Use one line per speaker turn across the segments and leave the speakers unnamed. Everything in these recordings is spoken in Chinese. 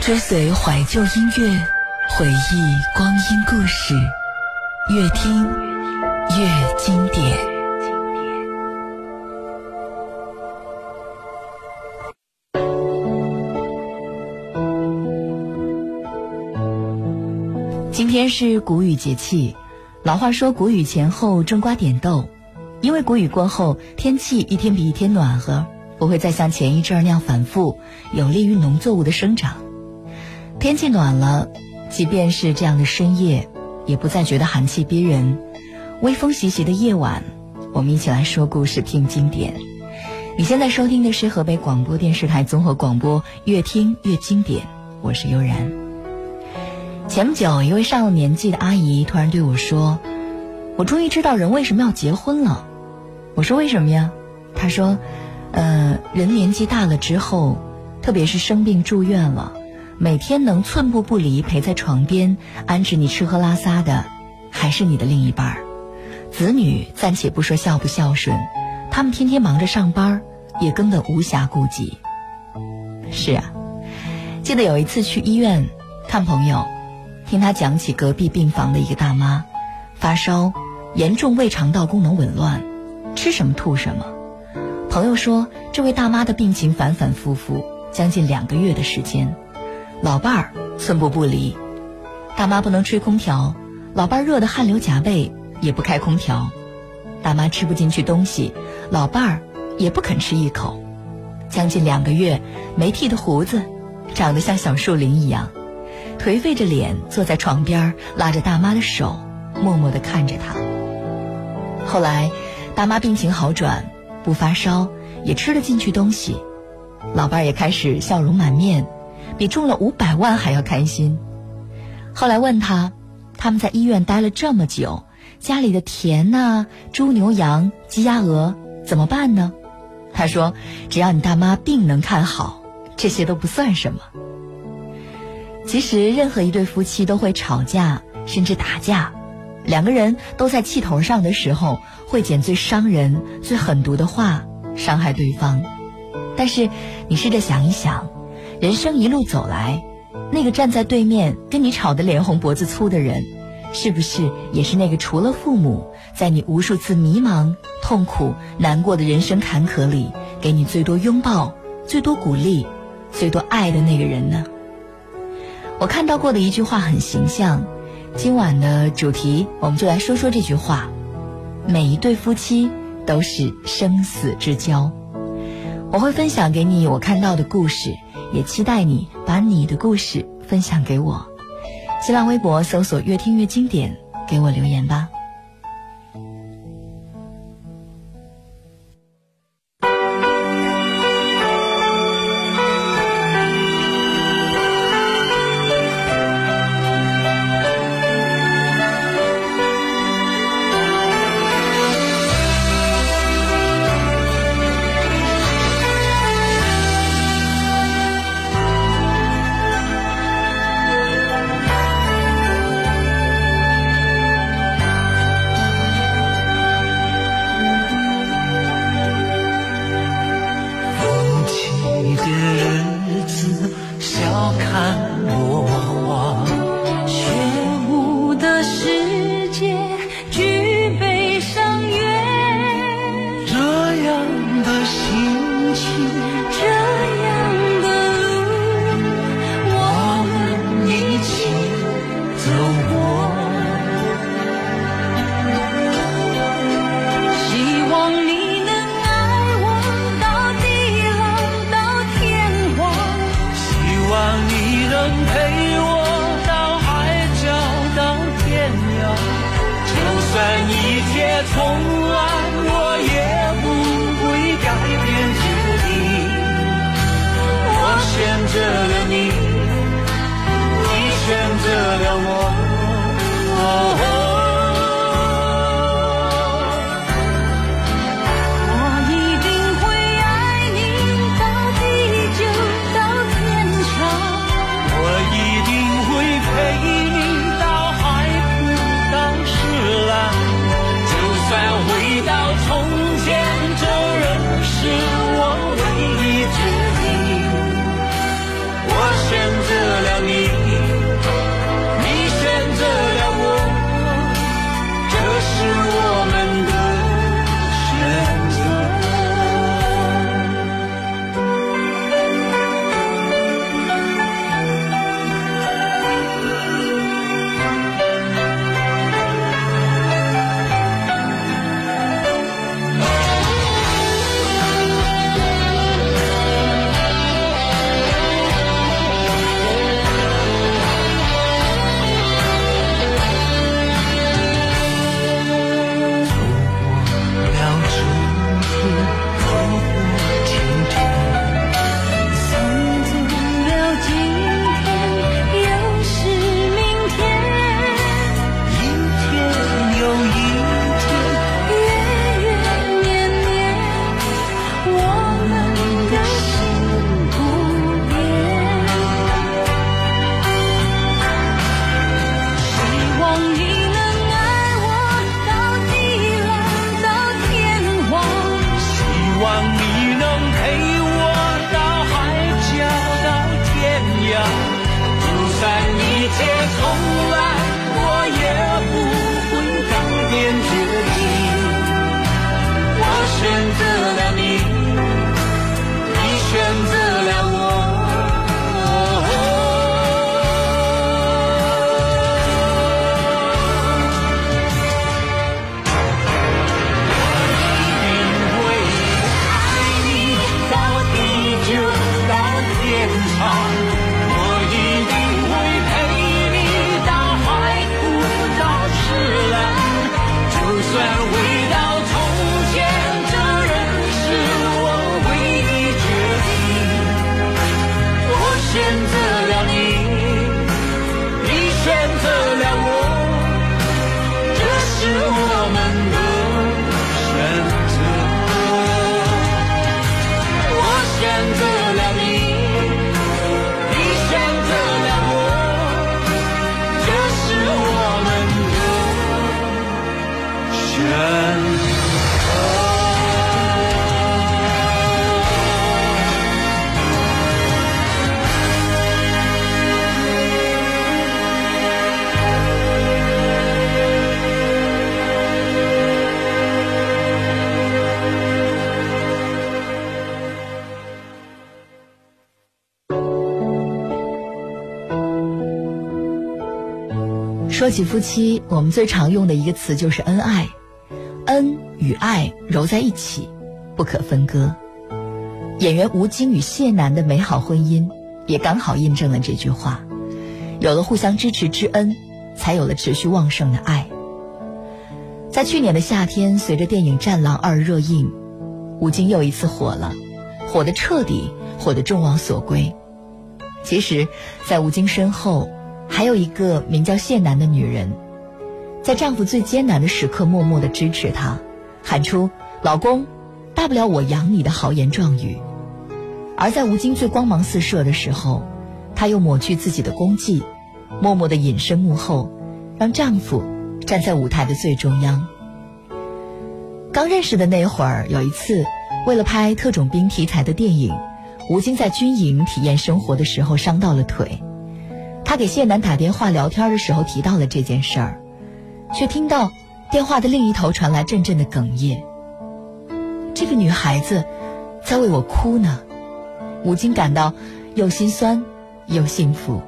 追随怀旧音乐，回忆光阴故事，越听越经典。
今天是谷雨节气，老话说谷雨前后种瓜点豆，因为谷雨过后天气一天比一天暖和，不会再像前一阵那样反复，有利于农作物的生长。天气暖了，即便是这样的深夜，也不再觉得寒气逼人。微风习习的夜晚，我们一起来说故事、听经典。你现在收听的是河北广播电视台综合广播《越听越经典》，我是悠然。前不久，一位上了年纪的阿姨突然对我说：“我终于知道人为什么要结婚了。”我说：“为什么呀？”她说：“呃，人年纪大了之后，特别是生病住院了。”每天能寸步不离陪在床边安置你吃喝拉撒的，还是你的另一半儿。子女暂且不说孝不孝顺，他们天天忙着上班，也根本无暇顾及。是啊，记得有一次去医院看朋友，听他讲起隔壁病房的一个大妈，发烧，严重胃肠道功能紊乱，吃什么吐什么。朋友说，这位大妈的病情反反复复，将近两个月的时间。老伴儿寸步不离，大妈不能吹空调，老伴儿热得汗流浃背也不开空调。大妈吃不进去东西，老伴儿也不肯吃一口。将近两个月，没剃的胡子，长得像小树林一样，颓废着脸坐在床边，拉着大妈的手，默默地看着她。后来，大妈病情好转，不发烧，也吃得进去东西，老伴儿也开始笑容满面。比中了五百万还要开心。后来问他，他们在医院待了这么久，家里的田呐、猪牛羊、鸡鸭鹅怎么办呢？他说：“只要你大妈病能看好，这些都不算什么。”其实，任何一对夫妻都会吵架，甚至打架。两个人都在气头上的时候，会捡最伤人、最狠毒的话伤害对方。但是，你试着想一想。人生一路走来，那个站在对面跟你吵得脸红脖子粗的人，是不是也是那个除了父母，在你无数次迷茫、痛苦、难过的人生坎坷里，给你最多拥抱、最多鼓励、最多爱的那个人呢？我看到过的一句话很形象，今晚的主题我们就来说说这句话：每一对夫妻都是生死之交。我会分享给你我看到的故事。也期待你把你的故事分享给我，新浪微博搜索“越听越经典”，给我留言吧。起夫妻，我们最常用的一个词就是恩爱，恩与爱揉在一起，不可分割。演员吴京与谢楠的美好婚姻，也刚好印证了这句话。有了互相支持之恩，才有了持续旺盛的爱。在去年的夏天，随着电影《战狼二》热映，吴京又一次火了，火得彻底，火得众望所归。其实，在吴京身后，还有一个名叫谢楠的女人，在丈夫最艰难的时刻默默的支持他，喊出“老公，大不了我养你”的豪言壮语。而在吴京最光芒四射的时候，她又抹去自己的功绩，默默的隐身幕后，让丈夫站在舞台的最中央。刚认识的那会儿，有一次，为了拍特种兵题材的电影，吴京在军营体验生活的时候伤到了腿。他给谢楠打电话聊天的时候提到了这件事儿，却听到电话的另一头传来阵阵的哽咽。这个女孩子在为我哭呢，吴京感到又心酸又幸福。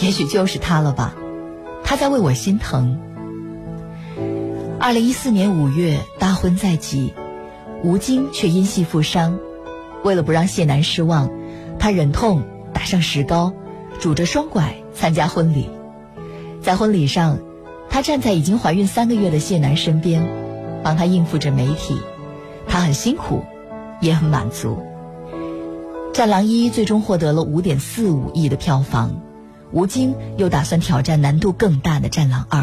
也许就是她了吧，她在为我心疼。二零一四年五月，大婚在即，吴京却因戏负伤。为了不让谢楠失望，他忍痛打上石膏。拄着双拐参加婚礼，在婚礼上，她站在已经怀孕三个月的谢楠身边，帮他应付着媒体。她很辛苦，也很满足。《战狼一》最终获得了五点四五亿的票房，吴京又打算挑战难度更大的《战狼二》。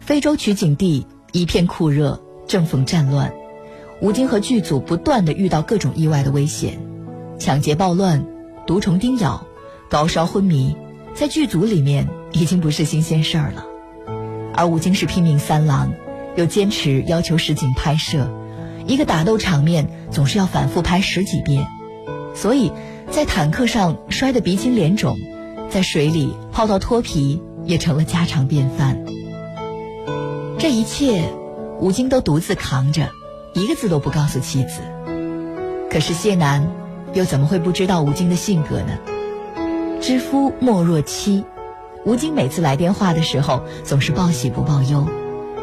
非洲取景地一片酷热，正逢战乱，吴京和剧组不断的遇到各种意外的危险，抢劫暴乱，毒虫叮咬。高烧昏迷，在剧组里面已经不是新鲜事儿了。而吴京是拼命三郎，又坚持要求实景拍摄，一个打斗场面总是要反复拍十几遍，所以在坦克上摔得鼻青脸肿，在水里泡到脱皮也成了家常便饭。这一切，吴京都独自扛着，一个字都不告诉妻子。可是谢楠又怎么会不知道吴京的性格呢？知夫莫若妻，吴京每次来电话的时候总是报喜不报忧，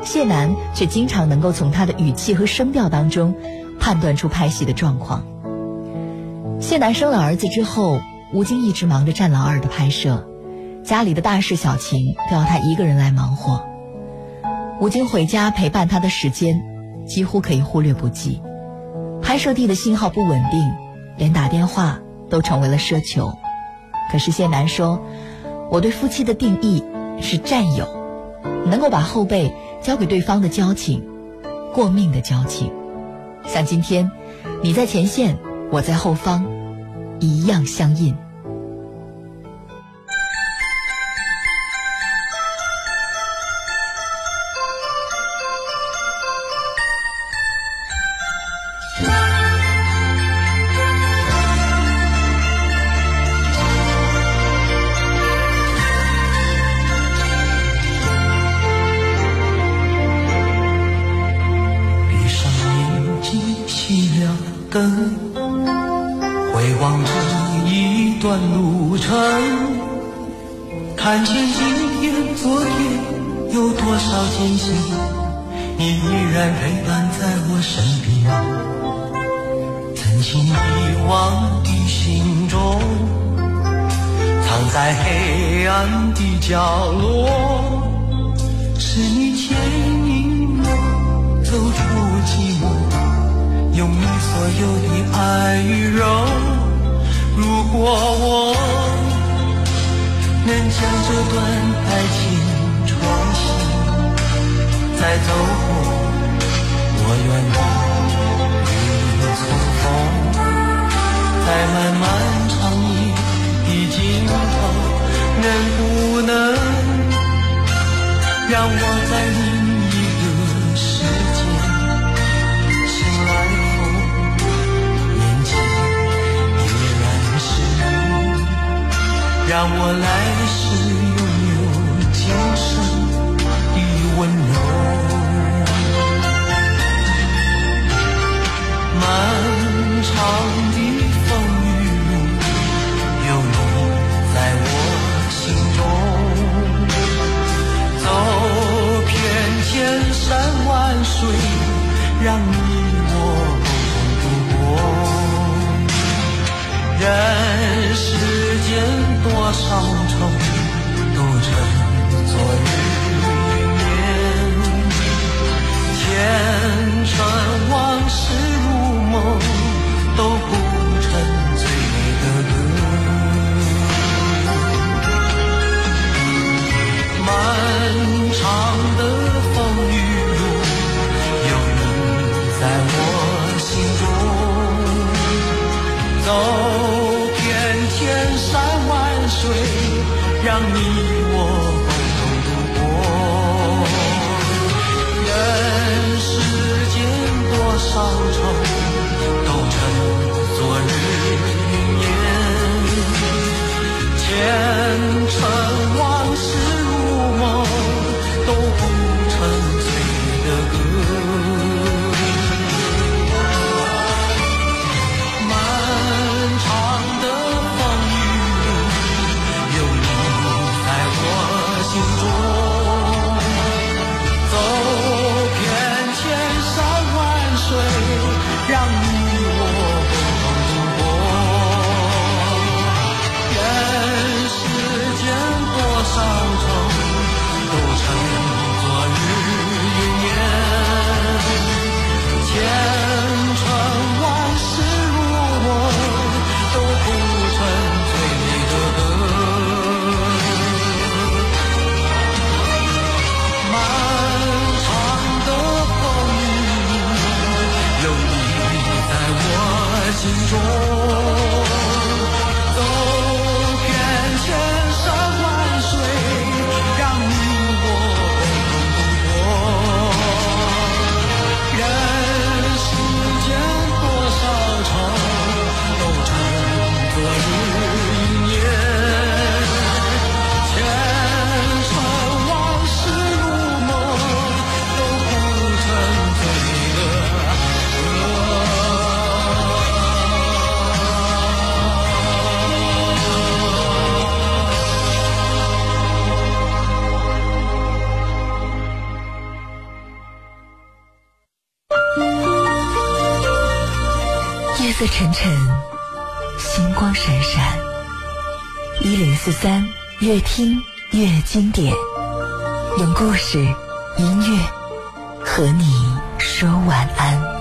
谢楠却经常能够从他的语气和声调当中判断出拍戏的状况。谢楠生了儿子之后，吴京一直忙着《战狼二》的拍摄，家里的大事小情都要他一个人来忙活。吴京回家陪伴他的时间几乎可以忽略不计，拍摄地的信号不稳定，连打电话都成为了奢求。可是谢楠说：“我对夫妻的定义是战友，能够把后背交给对方的交情，过命的交情。像今天，你在前线，我在后方，一样相印。”
用你所有的爱与柔。如果我能将这段爱情重新再走过，我愿意与你重逢，在漫漫长夜的尽头，能不能让我在你让我来世拥有今生的温柔。漫长的风雨路，有你在我心中。走遍千山万水，让你我共同度过。人多少愁，都成昨日云烟。前尘往事如梦，都谱成最美的歌。漫长的风雨路，有你在我心中。走让你我共同度过。人世间多少愁，
闪。一零四三，越听越经典，用故事、音乐和你说晚安。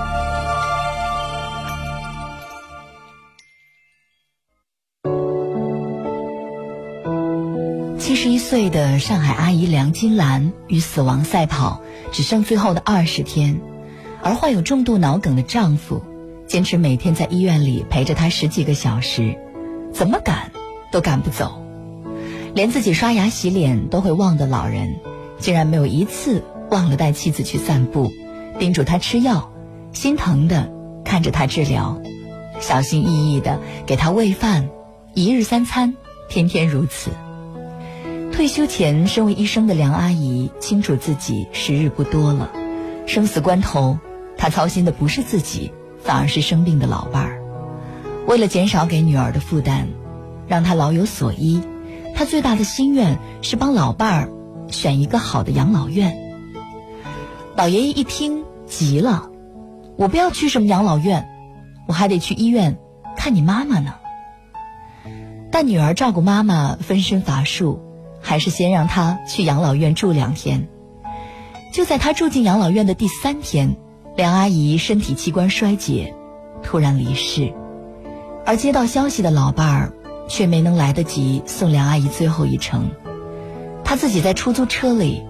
七十一岁的上海阿姨梁金兰与死亡赛跑，只剩最后的二十天，而患有重度脑梗的丈夫，坚持每天在医院里陪着她十几个小时，怎么赶都赶不走，连自己刷牙洗脸都会忘的老人，竟然没有一次忘了带妻子去散步，叮嘱她吃药，心疼的看着她治疗，小心翼翼的给她喂饭，一日三餐，天天如此。退休前，身为医生的梁阿姨清楚自己时日不多了，生死关头，她操心的不是自己，反而是生病的老伴儿。为了减少给女儿的负担，
让她老有所依。他最大的心愿是帮老伴儿选一个好的养老院。老爷爷一听急了：“我不要去什么养老院，我还得去医院看你妈妈呢。”但女儿照顾妈妈分身乏术，还是先让她去养老院住两天。就在她住进养老院的第三天，梁阿姨身体器官衰竭，突然离世。而接到消息的老伴儿，却没能来得及送梁阿姨最后一程。他自己在出租车里，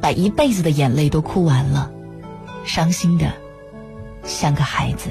把一辈子的眼泪都哭完了，伤心的像个孩子。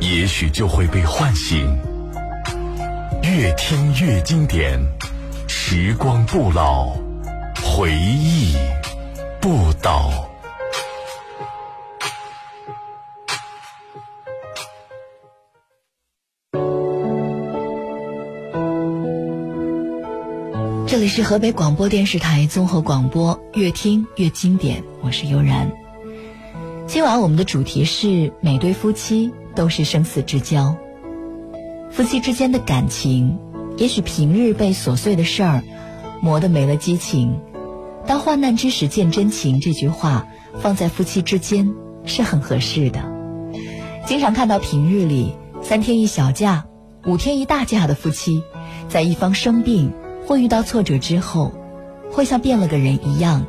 也许就会被唤醒。越听越经典，时光不老，回忆不倒。
这里是河北广播电视台综合广播，越听越经典。我是悠然。今晚我们的主题是每对夫妻都是生死之交。夫妻之间的感情，也许平日被琐碎的事儿磨得没了激情，当患难之时见真情这句话放在夫妻之间是很合适的。经常看到平日里三天一小假、五天一大假的夫妻，在一方生病或遇到挫折之后，会像变了个人一样，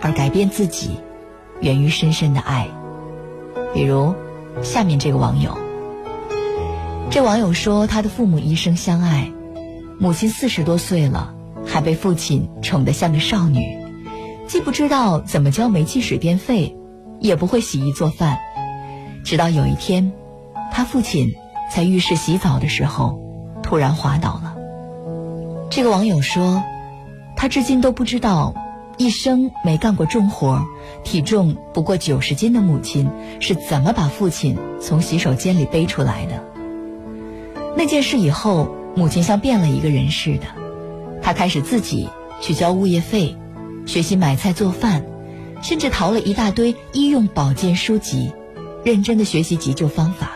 而改变自己，源于深深的爱。比如，下面这个网友。这网友说，他的父母一生相爱，母亲四十多岁了，还被父亲宠得像个少女，既不知道怎么交煤气水电费，也不会洗衣做饭。直到有一天，他父亲在浴室洗澡的时候，突然滑倒了。这个网友说，他至今都不知道，一生没干过重活，体重不过九十斤的母亲是怎么把父亲从洗手间里背出来的。那件事以后，母亲像变了一个人似的，她开始自己去交物业费，学习买菜做饭，甚至淘了一大堆医用保健书籍，认真的学习急救方法。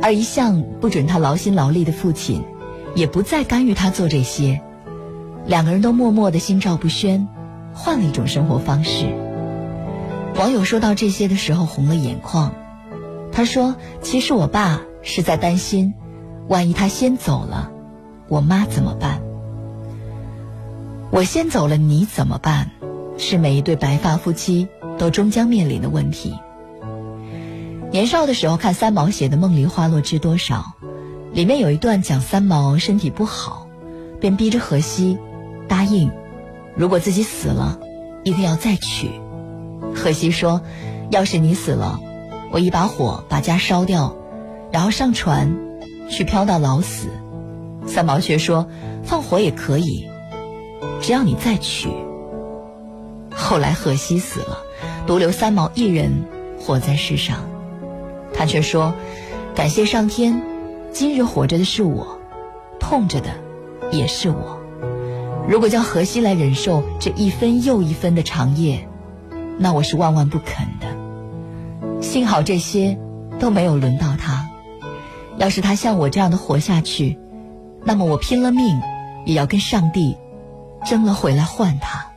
而一向不准她劳心劳力的父亲，也不再干预她做这些，两个人都默默的心照不宣，换了一种生活方式。网友说到这些的时候红了眼眶，他说：“其实我爸。”是在担心，万一他先走了，我妈怎么办？我先走了，你怎么办？是每一对白发夫妻都终将面临的问题。年少的时候看三毛写的《梦里花落知多少》，里面有一段讲三毛身体不好，便逼着荷西答应，如果自己死了，一定要再娶。荷西说：“要是你死了，我一把火把家烧掉。”然后上船，去漂到老死。三毛却说：“放火也可以，只要你再娶。”后来荷西死了，独留三毛一人活在世上。他却说：“感谢上天，今日活着的是我，痛着的也是我。如果叫荷西来忍受这一分又一分的长夜，那我是万万不肯的。幸好这些都没有轮到他。”要是他像我这样的活下去，那么我拼了命也要跟上帝争了回来换他。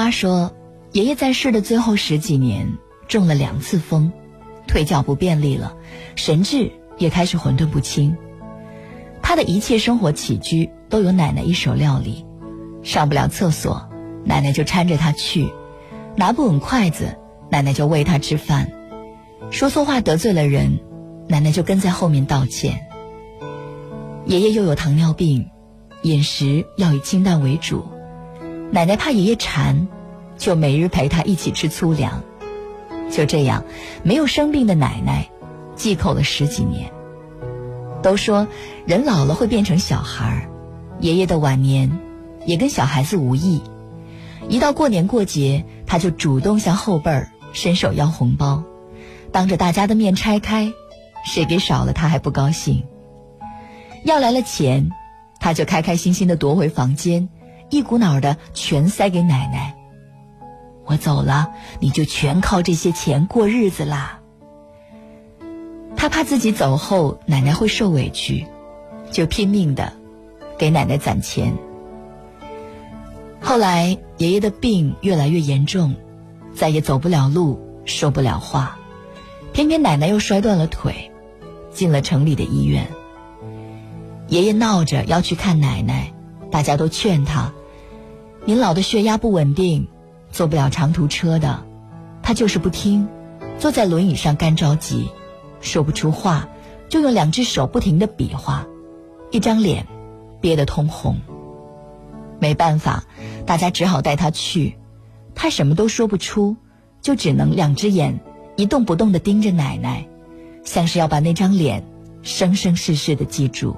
花说，爷爷在世的最后十几年中了两次风，腿脚不便利了，神志也开始混沌不清。他的一切生活起居都由奶奶一手料理，上不了厕所，奶奶就搀着他去；拿不稳筷子，奶奶就喂他吃饭；说错话得罪了人，奶奶就跟在后面道歉。爷爷又有糖尿病，饮食要以清淡为主。奶奶怕爷爷馋，就每日陪他一起吃粗粮。就这样，没有生病的奶奶，忌口了十几年。都说人老了会变成小孩儿，爷爷的晚年也跟小孩子无异。一到过年过节，他就主动向后辈儿伸手要红包，当着大家的面拆开，谁给少了他还不高兴。要来了钱，他就开开心心的夺回房间，一股脑的全塞给奶奶。我走了，你就全靠这些钱过日子啦。他怕自己走后奶奶会受委屈，就拼命的给奶奶攒钱。后来爷爷的病越来越严重，再也走不了路，说不了话，偏偏奶奶又摔断了腿，进了城里的医院。爷爷闹着要去看奶奶，大家都劝他：“您老的血压不稳定，坐不了长途车的。”他就是不听，坐在轮椅上干着急。说不出话，就用两只手不停的比划，一张脸憋得通红。没办法，大家只好带他去。他什么都说不出，就只能两只眼一动不动的盯着奶奶，像是要把那张脸生生世世的记住。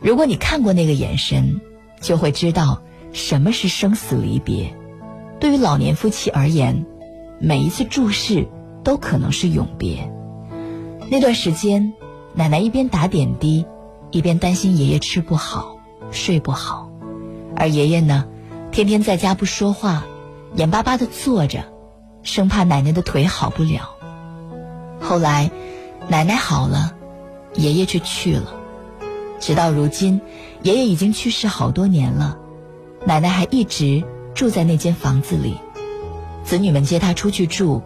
如果你看过那个眼神，就会知道什么是生死离别。对于老年夫妻而言，每一次注视都可能是永别。那段时间，奶奶一边打点滴，一边担心爷爷吃不好、睡不好，而爷爷呢，天天在家不说话，眼巴巴的坐着，生怕奶奶的腿好不了。后来，奶奶好了，爷爷却去了。直到如今，爷爷已经去世好多年了，奶奶还一直住在那间房子里。子女们接她出去住，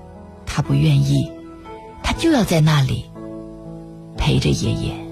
她不愿意，她就要在那里。陪着爷爷。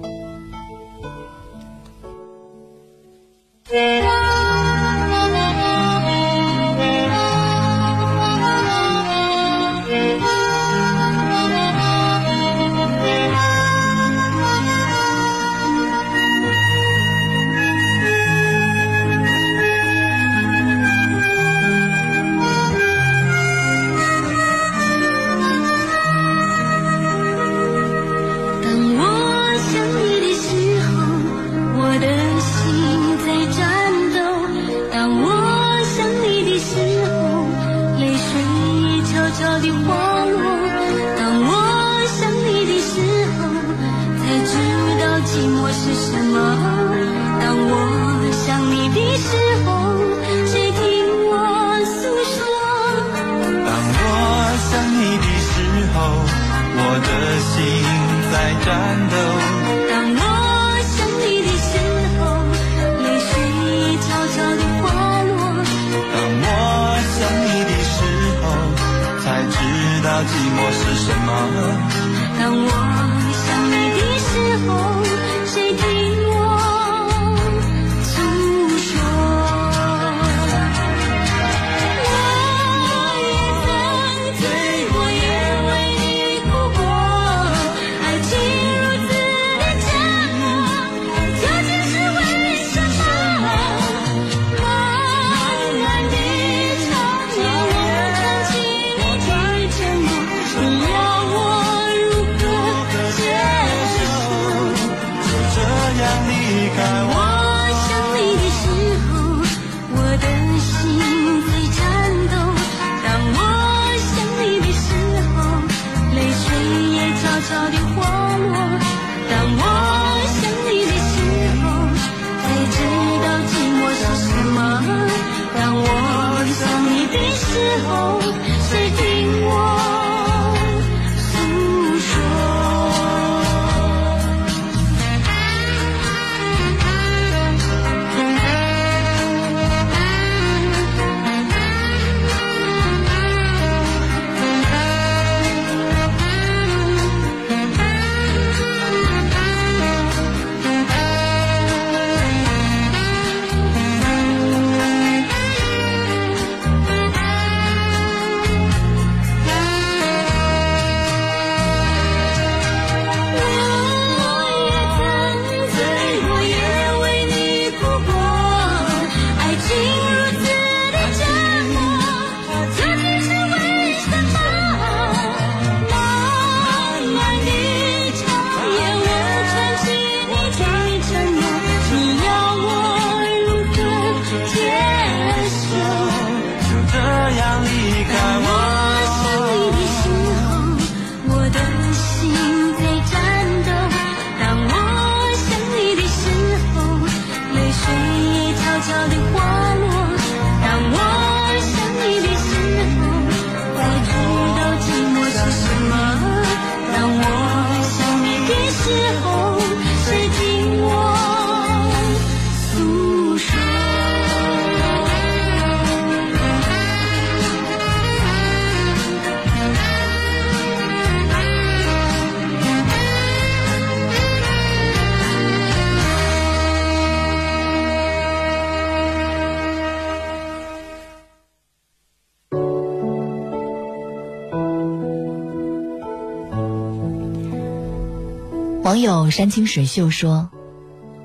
网友山清水秀说，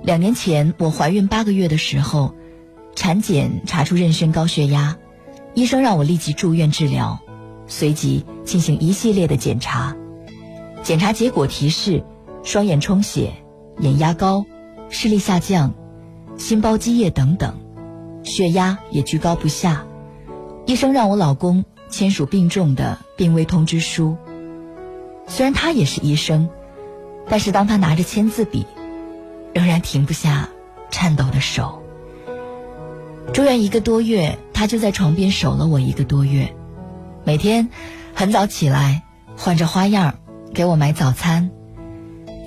两年前我怀孕八个月的时候，产检查出妊娠高血压，医生让我立即住院治疗，随即进行一系列的检查。检查结果提示双眼充血、眼压高、视力下降、心包积液等等，血压也居高不下。医生让我老公签署病重的病危通知书。虽然他也是医生。但是当他拿着签字笔，仍然停不下颤抖的手。住院一个多月，他就在床边守了我一个多月，每天很早起来，换着花样给我买早餐。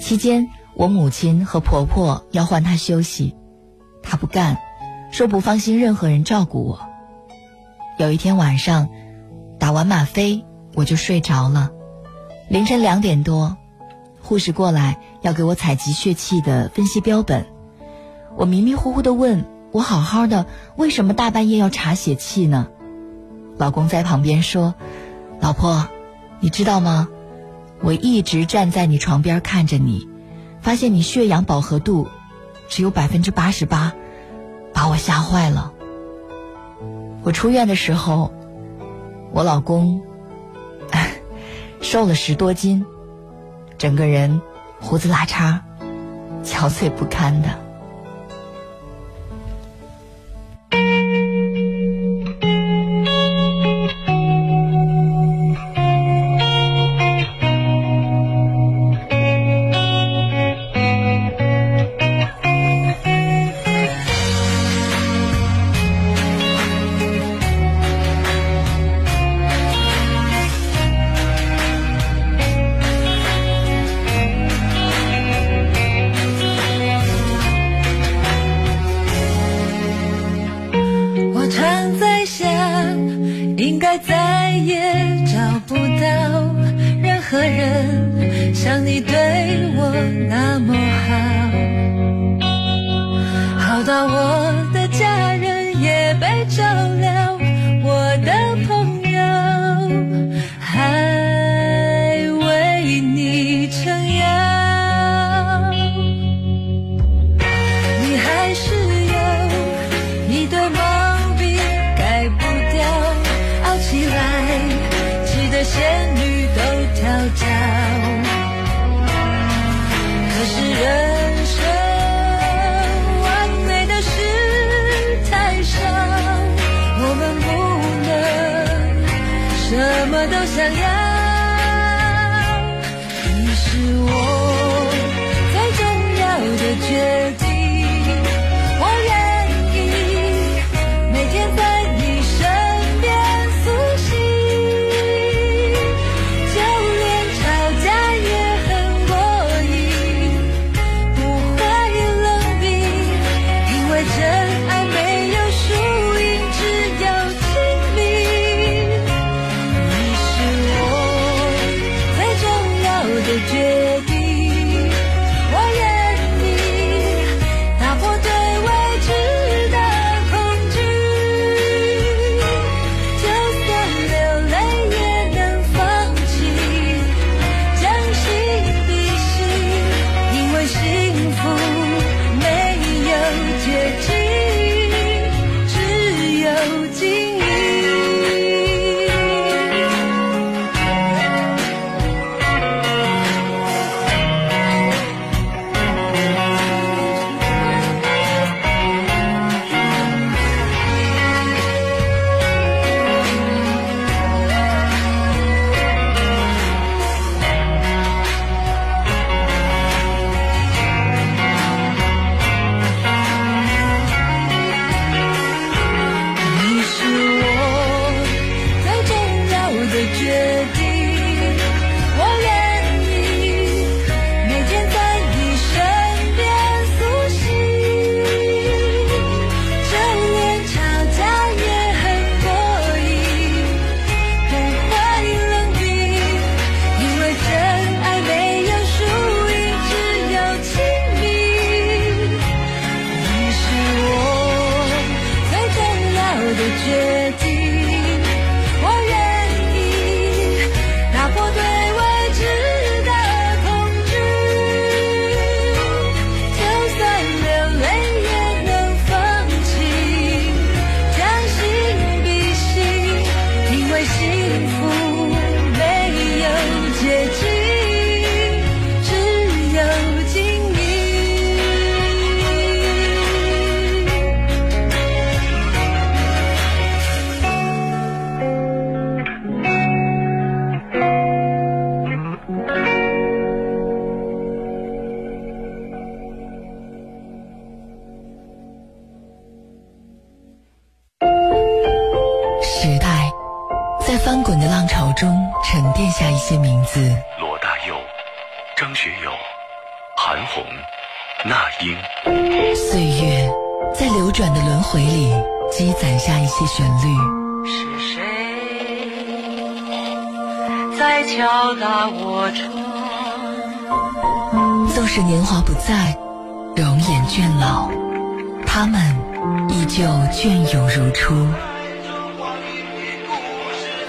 期间，我母亲和婆婆要换他休息，他不干，说不放心任何人照顾我。有一天晚上，打完吗啡，我就睡着了。凌晨两点多。护士过来要给我采集血气的分析标本，我迷迷糊糊的问我好好的，为什么大半夜要查血气呢？老公在旁边说：“老婆，你知道吗？我一直站在你床边看着你，发现你血氧饱和度只有百分之八十八，把我吓坏了。我出院的时候，我老公 瘦了十多斤。”整个人胡子拉碴、憔悴不堪的。
决定。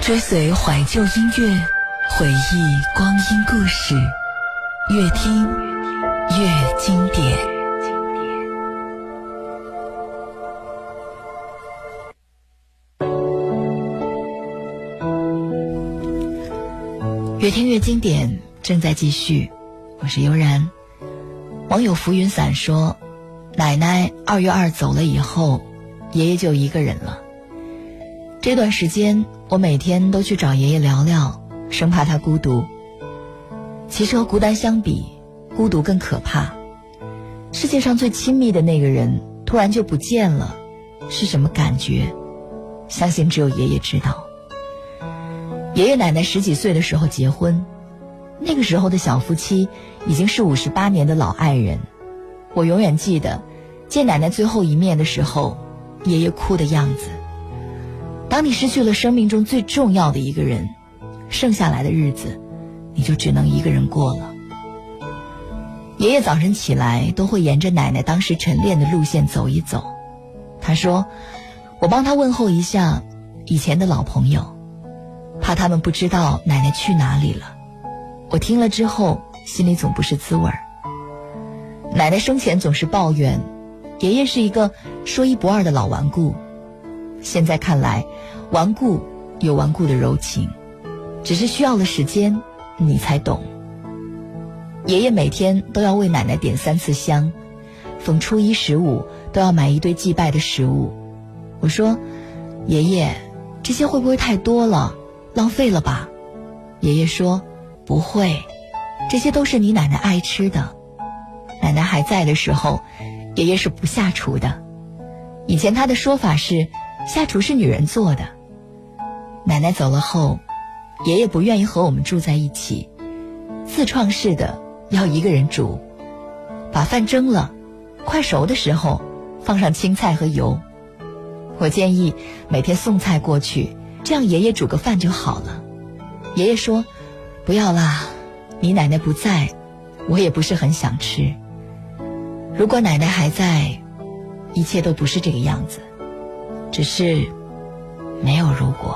追随怀旧音乐，回忆光阴故事，越听越经典。
越听越经典正在继续，我是悠然。网友浮云散说，奶奶二月二走了以后，爷爷就一个人了。这段时间，我每天都去找爷爷聊聊，生怕他孤独。其实和孤单相比，孤独更可怕。世界上最亲密的那个人突然就不见了，是什么感觉？相信只有爷爷知道。爷爷奶奶十几岁的时候结婚，那个时候的小夫妻已经是五十八年的老爱人。我永远记得见奶奶最后一面的时候，爷爷哭的样子。当你失去了生命中最重要的一个人，剩下来的日子，你就只能一个人过了。爷爷早晨起来都会沿着奶奶当时晨练的路线走一走。他说：“我帮他问候一下以前的老朋友。”怕他们不知道奶奶去哪里了，我听了之后心里总不是滋味儿。奶奶生前总是抱怨，爷爷是一个说一不二的老顽固。现在看来，顽固有顽固的柔情，只是需要了时间，你才懂。爷爷每天都要为奶奶点三次香，逢初一十五都要买一堆祭拜的食物。我说，爷爷，这些会不会太多了？浪费了吧？爷爷说：“不会，这些都是你奶奶爱吃的。奶奶还在的时候，爷爷是不下厨的。以前他的说法是，下厨是女人做的。奶奶走了后，爷爷不愿意和我们住在一起，自创式的要一个人煮，把饭蒸了，快熟的时候放上青菜和油。我建议每天送菜过去。”这样爷爷煮个饭就好了。爷爷说：“不要啦，你奶奶不在，我也不是很想吃。如果奶奶还在，一切都不是这个样子，只是没有如果。”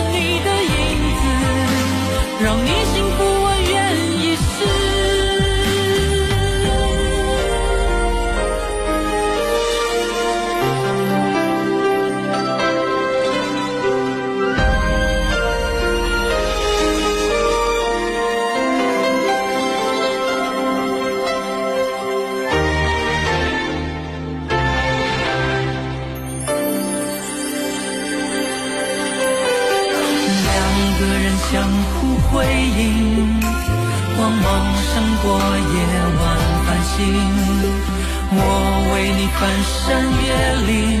翻山越岭，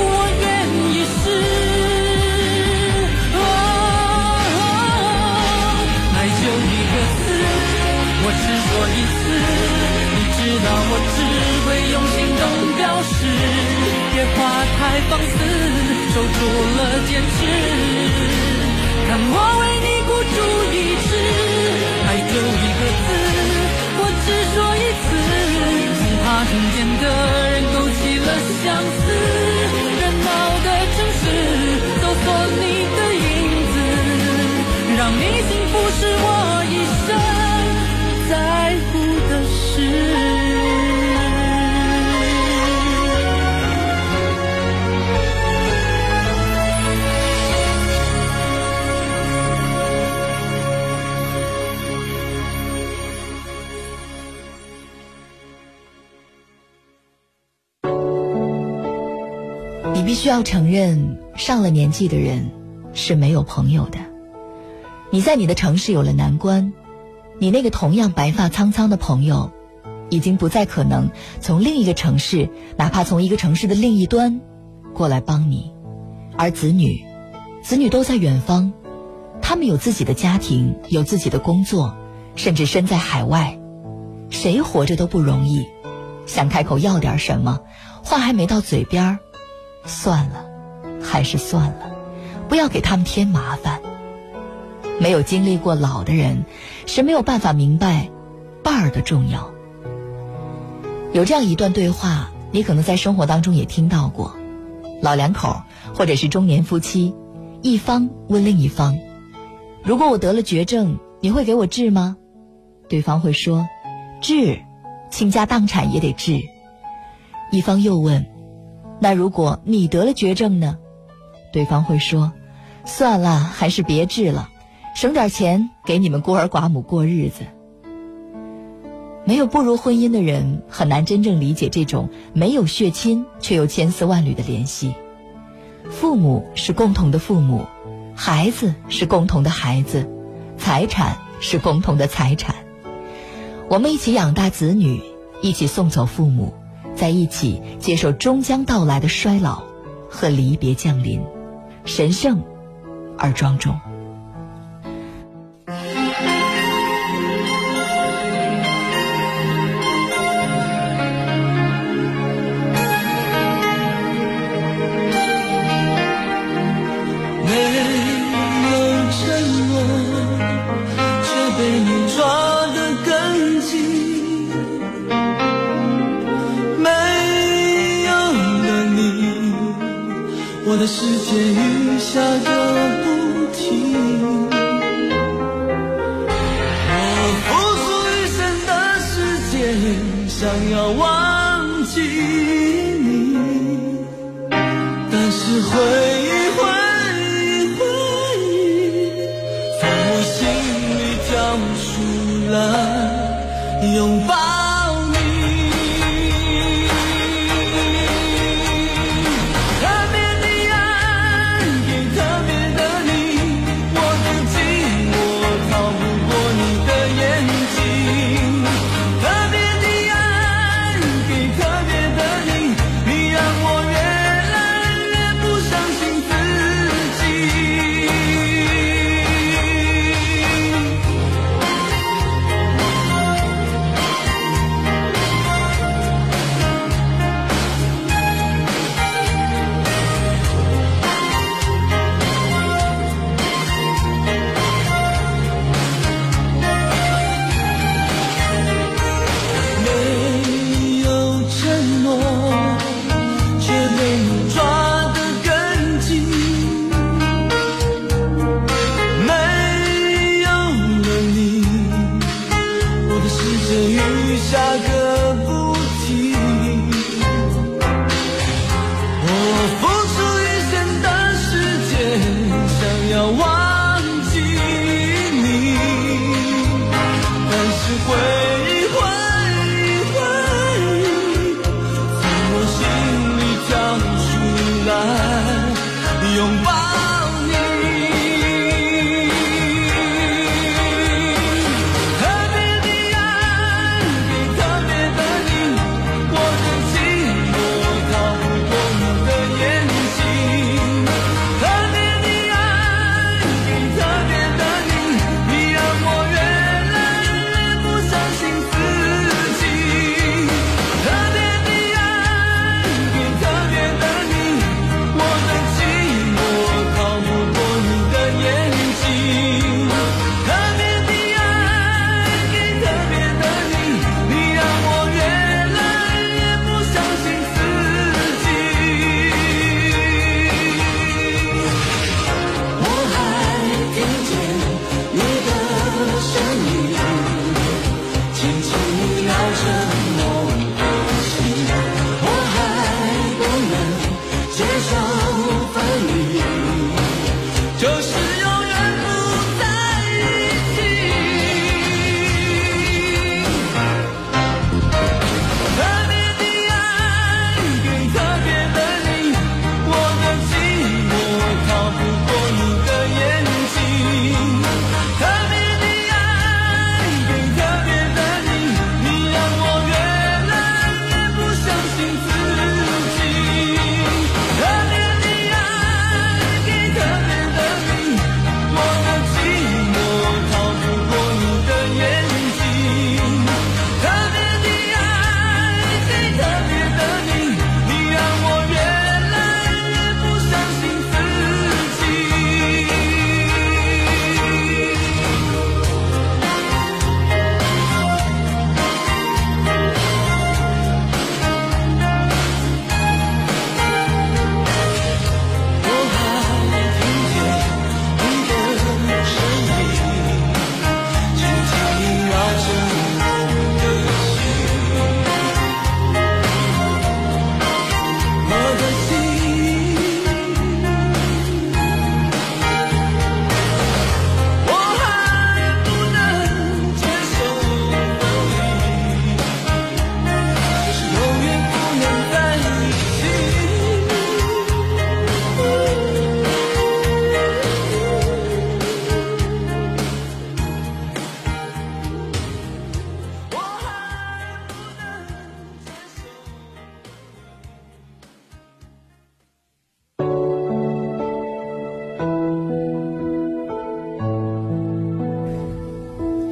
放肆，守住了坚持。看我为你孤注一掷，爱就一个字，我只说一次。恐怕听见的人勾起了相思，热闹的城市，搜索你
必须要承认，上了年纪的人是没有朋友的。你在你的城市有了难关，你那个同样白发苍苍的朋友，已经不再可能从另一个城市，哪怕从一个城市的另一端，过来帮你。而子女，子女都在远方，他们有自己的家庭，有自己的工作，甚至身在海外，谁活着都不容易。想开口要点什么，话还没到嘴边儿。算了，还是算了，不要给他们添麻烦。没有经历过老的人，是没有办法明白伴儿的重要。有这样一段对话，你可能在生活当中也听到过：老两口或者是中年夫妻，一方问另一方：“如果我得了绝症，你会给我治吗？”对方会说：“治，倾家荡产也得治。”一方又问。那如果你得了绝症呢？对方会说：“算了，还是别治了，省点钱给你们孤儿寡母过日子。”没有步入婚姻的人很难真正理解这种没有血亲却又千丝万缕的联系。父母是共同的父母，孩子是共同的孩子，财产是共同的财产。我们一起养大子女，一起送走父母。在一起接受终将到来的衰老和离别降临，神圣而庄重。
的世界雨下个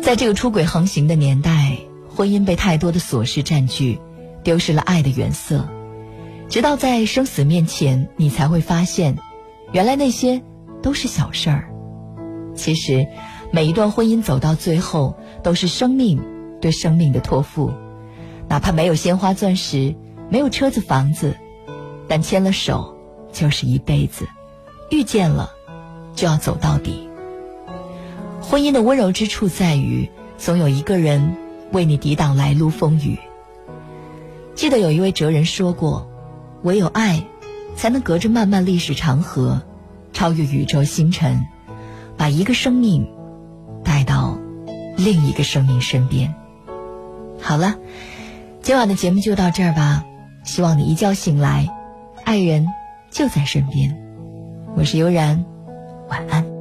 在这个出轨横行的年代，婚姻被太多的琐事占据，丢失了爱的原色。直到在生死面前，你才会发现，原来那些都是小事儿。其实，每一段婚姻走到最后，都是生命对生命的托付。哪怕没有鲜花钻石，没有车子房子，但牵了手就是一辈子。遇见了，就要走到底。婚姻的温柔之处在于，总有一个人为你抵挡来路风雨。记得有一位哲人说过：“唯有爱，才能隔着漫漫历史长河，超越宇宙星辰，把一个生命带到另一个生命身边。”好了，今晚的节目就到这儿吧。希望你一觉醒来，爱人就在身边。我是悠然，晚安。